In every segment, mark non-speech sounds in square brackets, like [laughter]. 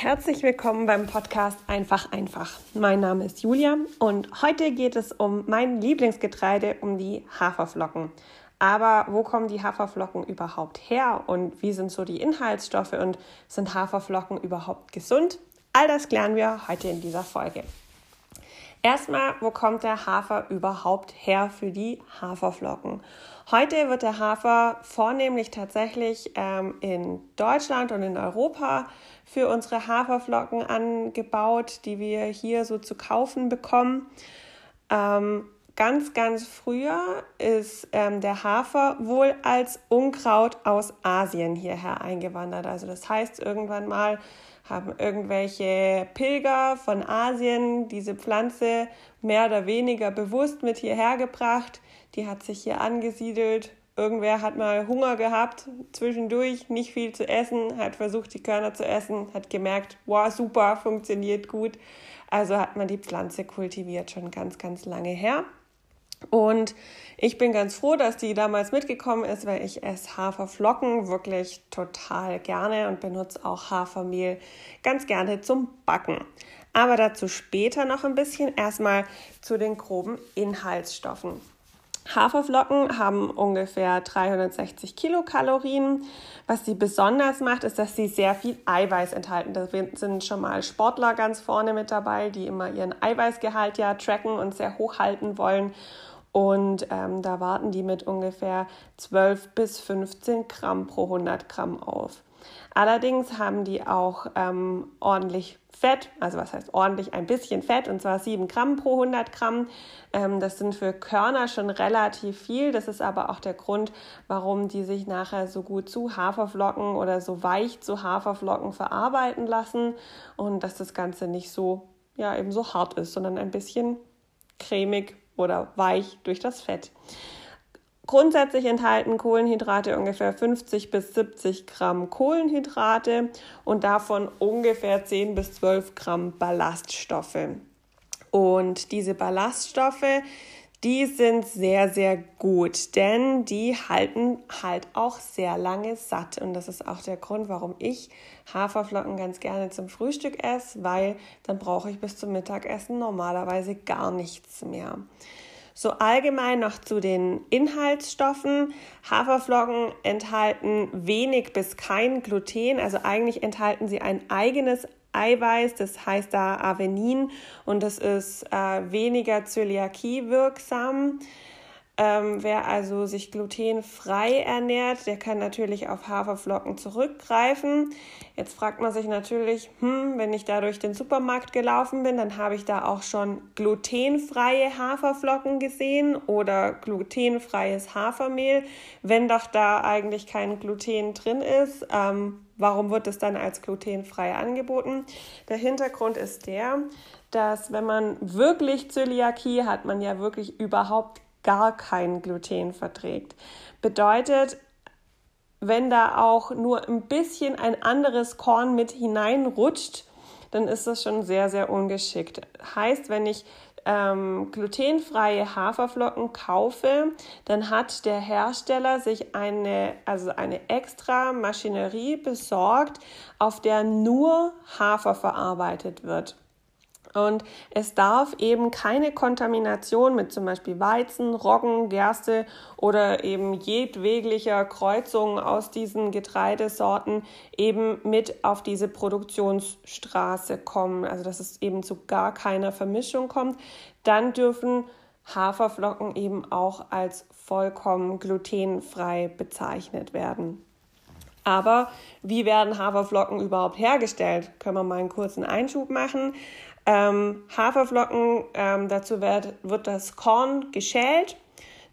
Herzlich willkommen beim Podcast Einfach einfach. Mein Name ist Julia und heute geht es um mein Lieblingsgetreide, um die Haferflocken. Aber wo kommen die Haferflocken überhaupt her und wie sind so die Inhaltsstoffe und sind Haferflocken überhaupt gesund? All das klären wir heute in dieser Folge. Erstmal, wo kommt der Hafer überhaupt her für die Haferflocken? Heute wird der Hafer vornehmlich tatsächlich ähm, in Deutschland und in Europa für unsere Haferflocken angebaut, die wir hier so zu kaufen bekommen. Ähm, ganz, ganz früher ist ähm, der Hafer wohl als Unkraut aus Asien hierher eingewandert. Also das heißt, irgendwann mal haben irgendwelche Pilger von Asien diese Pflanze mehr oder weniger bewusst mit hierher gebracht. Die hat sich hier angesiedelt. Irgendwer hat mal Hunger gehabt, zwischendurch nicht viel zu essen, hat versucht, die Körner zu essen, hat gemerkt, wow, super, funktioniert gut. Also hat man die Pflanze kultiviert, schon ganz, ganz lange her. Und ich bin ganz froh, dass die damals mitgekommen ist, weil ich esse Haferflocken wirklich total gerne und benutze auch Hafermehl ganz gerne zum Backen. Aber dazu später noch ein bisschen. Erstmal zu den groben Inhaltsstoffen. Haferflocken haben ungefähr 360 Kilokalorien. Was sie besonders macht, ist, dass sie sehr viel Eiweiß enthalten. Da sind schon mal Sportler ganz vorne mit dabei, die immer ihren Eiweißgehalt ja tracken und sehr hoch halten wollen. Und ähm, da warten die mit ungefähr 12 bis 15 Gramm pro 100 Gramm auf. Allerdings haben die auch ähm, ordentlich Fett, also was heißt ordentlich, ein bisschen Fett, und zwar 7 Gramm pro 100 Gramm. Ähm, das sind für Körner schon relativ viel. Das ist aber auch der Grund, warum die sich nachher so gut zu Haferflocken oder so weich zu Haferflocken verarbeiten lassen und dass das Ganze nicht so, ja, eben so hart ist, sondern ein bisschen cremig oder weich durch das Fett. Grundsätzlich enthalten Kohlenhydrate ungefähr 50 bis 70 Gramm Kohlenhydrate und davon ungefähr 10 bis 12 Gramm Ballaststoffe. Und diese Ballaststoffe, die sind sehr, sehr gut, denn die halten halt auch sehr lange satt. Und das ist auch der Grund, warum ich Haferflocken ganz gerne zum Frühstück esse, weil dann brauche ich bis zum Mittagessen normalerweise gar nichts mehr. So allgemein noch zu den Inhaltsstoffen. Haferflocken enthalten wenig bis kein Gluten, also eigentlich enthalten sie ein eigenes Eiweiß, das heißt da Avenin und das ist äh, weniger Zöliakie wirksam. Ähm, wer also sich glutenfrei ernährt, der kann natürlich auf Haferflocken zurückgreifen. Jetzt fragt man sich natürlich, hm, wenn ich da durch den Supermarkt gelaufen bin, dann habe ich da auch schon glutenfreie Haferflocken gesehen oder glutenfreies Hafermehl. Wenn doch da eigentlich kein Gluten drin ist, ähm, warum wird es dann als glutenfrei angeboten? Der Hintergrund ist der, dass wenn man wirklich Zöliakie hat, man ja wirklich überhaupt gar kein Gluten verträgt. Bedeutet, wenn da auch nur ein bisschen ein anderes Korn mit hineinrutscht, dann ist das schon sehr, sehr ungeschickt. Heißt, wenn ich ähm, glutenfreie Haferflocken kaufe, dann hat der Hersteller sich eine, also eine extra Maschinerie besorgt, auf der nur Hafer verarbeitet wird. Und es darf eben keine Kontamination mit zum Beispiel Weizen, Roggen, Gerste oder eben jedweglicher Kreuzung aus diesen Getreidesorten eben mit auf diese Produktionsstraße kommen. Also dass es eben zu gar keiner Vermischung kommt. Dann dürfen Haferflocken eben auch als vollkommen glutenfrei bezeichnet werden. Aber wie werden Haferflocken überhaupt hergestellt? Können wir mal einen kurzen Einschub machen. Ähm, Haferflocken, ähm, dazu wird, wird das Korn geschält,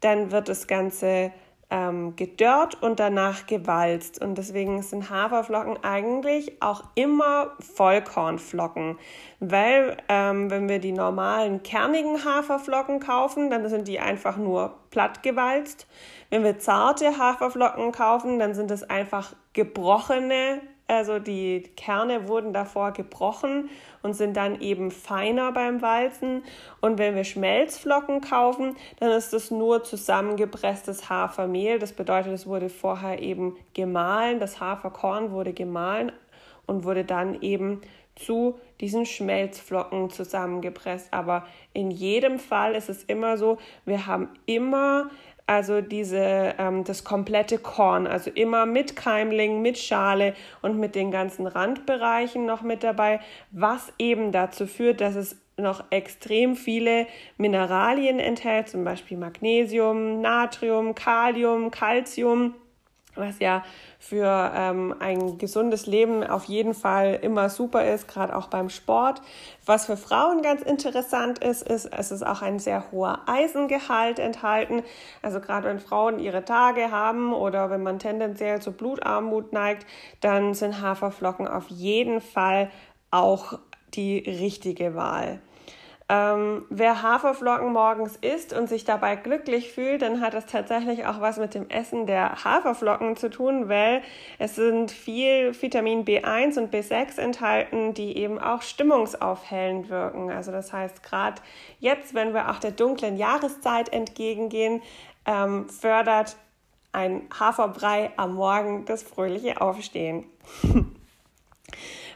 dann wird das Ganze ähm, gedörrt und danach gewalzt. Und deswegen sind Haferflocken eigentlich auch immer Vollkornflocken, weil ähm, wenn wir die normalen kernigen Haferflocken kaufen, dann sind die einfach nur platt gewalzt. Wenn wir zarte Haferflocken kaufen, dann sind es einfach gebrochene also die Kerne wurden davor gebrochen und sind dann eben feiner beim Walzen. Und wenn wir Schmelzflocken kaufen, dann ist das nur zusammengepresstes Hafermehl. Das bedeutet, es wurde vorher eben gemahlen, das Haferkorn wurde gemahlen und wurde dann eben zu diesen Schmelzflocken zusammengepresst. Aber in jedem Fall ist es immer so, wir haben immer also diese, ähm, das komplette Korn, also immer mit Keimling, mit Schale und mit den ganzen Randbereichen noch mit dabei, was eben dazu führt, dass es noch extrem viele Mineralien enthält, zum Beispiel Magnesium, Natrium, Kalium, Calcium was ja für ähm, ein gesundes Leben auf jeden Fall immer super ist, gerade auch beim Sport. Was für Frauen ganz interessant ist, ist, es ist auch ein sehr hoher Eisengehalt enthalten. Also gerade wenn Frauen ihre Tage haben oder wenn man tendenziell zu Blutarmut neigt, dann sind Haferflocken auf jeden Fall auch die richtige Wahl. Ähm, wer Haferflocken morgens isst und sich dabei glücklich fühlt, dann hat das tatsächlich auch was mit dem Essen der Haferflocken zu tun, weil es sind viel Vitamin B1 und B6 enthalten, die eben auch stimmungsaufhellend wirken. Also das heißt, gerade jetzt, wenn wir auch der dunklen Jahreszeit entgegengehen, ähm, fördert ein Haferbrei am Morgen das fröhliche Aufstehen. [laughs]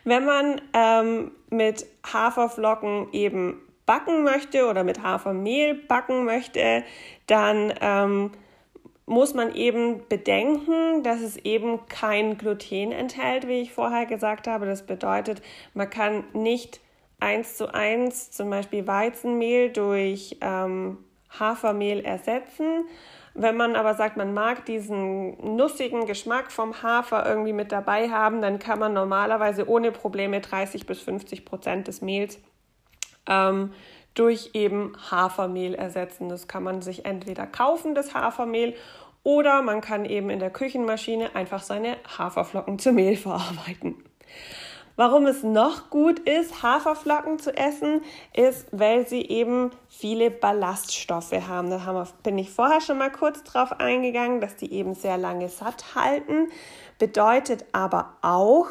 Wenn man ähm, mit Haferflocken eben backen möchte oder mit Hafermehl backen möchte, dann ähm, muss man eben bedenken, dass es eben kein Gluten enthält, wie ich vorher gesagt habe. Das bedeutet, man kann nicht eins zu eins zum Beispiel Weizenmehl durch ähm, Hafermehl ersetzen. Wenn man aber sagt, man mag diesen nussigen Geschmack vom Hafer irgendwie mit dabei haben, dann kann man normalerweise ohne Probleme 30 bis 50 Prozent des Mehls ähm, durch eben Hafermehl ersetzen. Das kann man sich entweder kaufen, das Hafermehl, oder man kann eben in der Küchenmaschine einfach seine Haferflocken zu Mehl verarbeiten. Warum es noch gut ist, Haferflocken zu essen, ist, weil sie eben viele Ballaststoffe haben. Da bin ich vorher schon mal kurz drauf eingegangen, dass die eben sehr lange satt halten. Bedeutet aber auch,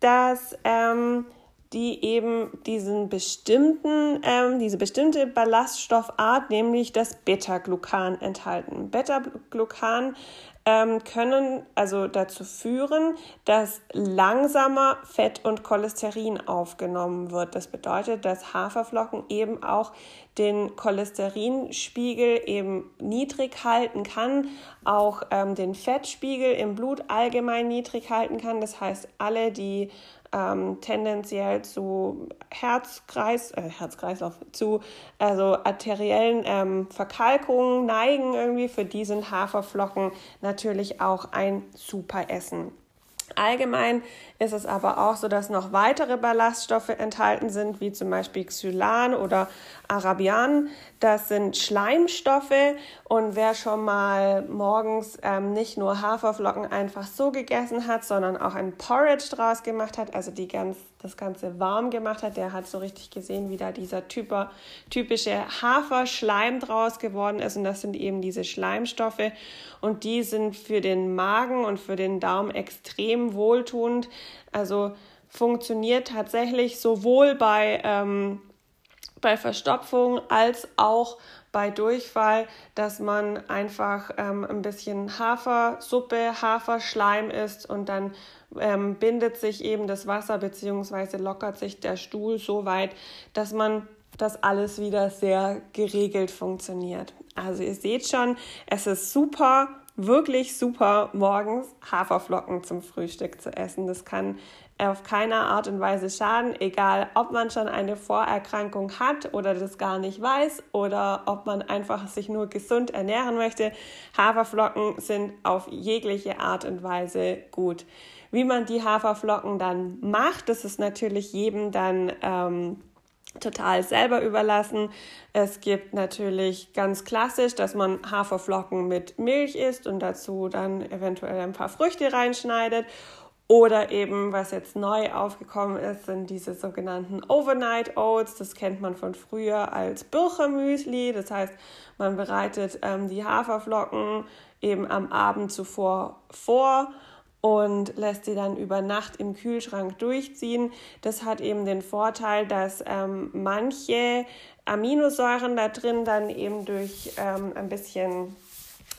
dass ähm, die eben diesen bestimmten, ähm, diese bestimmte Ballaststoffart, nämlich das Beta-Glucan enthalten. Beta-Glucan ähm, können also dazu führen, dass langsamer Fett und Cholesterin aufgenommen wird. Das bedeutet, dass Haferflocken eben auch den Cholesterinspiegel eben niedrig halten kann, auch ähm, den Fettspiegel im Blut allgemein niedrig halten kann. Das heißt, alle, die ähm, tendenziell zu Herzkreis, äh, Herzkreislauf, zu also arteriellen ähm, Verkalkungen neigen irgendwie. Für die sind Haferflocken natürlich auch ein super Essen. Allgemein ist es aber auch so, dass noch weitere Ballaststoffe enthalten sind, wie zum Beispiel Xylan oder Arabian. Das sind Schleimstoffe und wer schon mal morgens ähm, nicht nur Haferflocken einfach so gegessen hat, sondern auch ein Porridge draus gemacht hat, also die ganz, das Ganze warm gemacht hat, der hat so richtig gesehen, wie da dieser typer, typische Haferschleim draus geworden ist und das sind eben diese Schleimstoffe und die sind für den Magen und für den Darm extrem wohltuend. Also funktioniert tatsächlich sowohl bei, ähm, bei Verstopfung als auch bei Durchfall, dass man einfach ähm, ein bisschen Hafersuppe, Haferschleim isst und dann ähm, bindet sich eben das Wasser bzw. lockert sich der Stuhl so weit, dass man das alles wieder sehr geregelt funktioniert. Also ihr seht schon, es ist super wirklich super, morgens Haferflocken zum Frühstück zu essen. Das kann auf keine Art und Weise schaden, egal ob man schon eine Vorerkrankung hat oder das gar nicht weiß oder ob man einfach sich nur gesund ernähren möchte. Haferflocken sind auf jegliche Art und Weise gut. Wie man die Haferflocken dann macht, das ist natürlich jedem dann ähm, total selber überlassen. Es gibt natürlich ganz klassisch, dass man Haferflocken mit Milch isst und dazu dann eventuell ein paar Früchte reinschneidet. Oder eben, was jetzt neu aufgekommen ist, sind diese sogenannten Overnight Oats. Das kennt man von früher als Birchermüsli. Das heißt, man bereitet ähm, die Haferflocken eben am Abend zuvor vor und lässt sie dann über Nacht im Kühlschrank durchziehen. Das hat eben den Vorteil, dass ähm, manche Aminosäuren da drin dann eben durch ähm, ein bisschen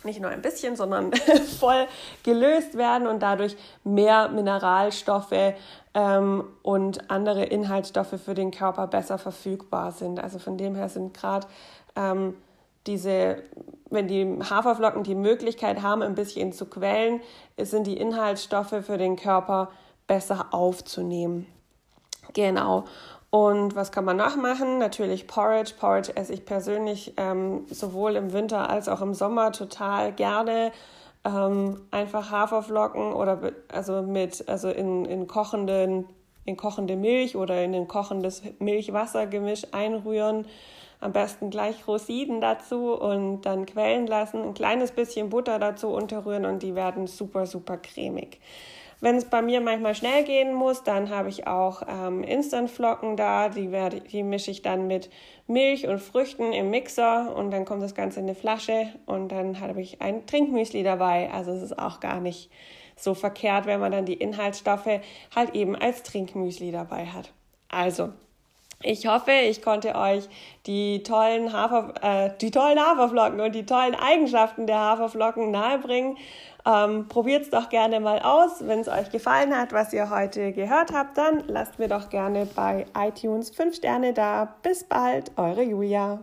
nicht nur ein bisschen, sondern [laughs] voll gelöst werden und dadurch mehr Mineralstoffe ähm, und andere Inhaltsstoffe für den Körper besser verfügbar sind. Also von dem her sind gerade ähm, diese, wenn die Haferflocken die Möglichkeit haben, ein bisschen zu quellen, sind die Inhaltsstoffe für den Körper besser aufzunehmen. Genau. Und was kann man noch machen? Natürlich Porridge. Porridge esse ich persönlich ähm, sowohl im Winter als auch im Sommer total gerne. Ähm, einfach Haferflocken oder also mit also in, in kochenden in kochende Milch oder in ein kochendes Milchwassergemisch einrühren. Am besten gleich Rosinen dazu und dann quellen lassen. Ein kleines bisschen Butter dazu unterrühren und die werden super, super cremig. Wenn es bei mir manchmal schnell gehen muss, dann habe ich auch ähm, Instantflocken da. Die, werde, die mische ich dann mit Milch und Früchten im Mixer und dann kommt das Ganze in eine Flasche und dann habe ich ein Trinkmüsli dabei. Also es ist auch gar nicht so verkehrt, wenn man dann die Inhaltsstoffe halt eben als Trinkmüsli dabei hat. Also, ich hoffe, ich konnte euch die tollen, Hafer, äh, die tollen Haferflocken und die tollen Eigenschaften der Haferflocken nahebringen. Ähm, Probiert es doch gerne mal aus. Wenn es euch gefallen hat, was ihr heute gehört habt, dann lasst mir doch gerne bei iTunes 5 Sterne da. Bis bald, eure Julia.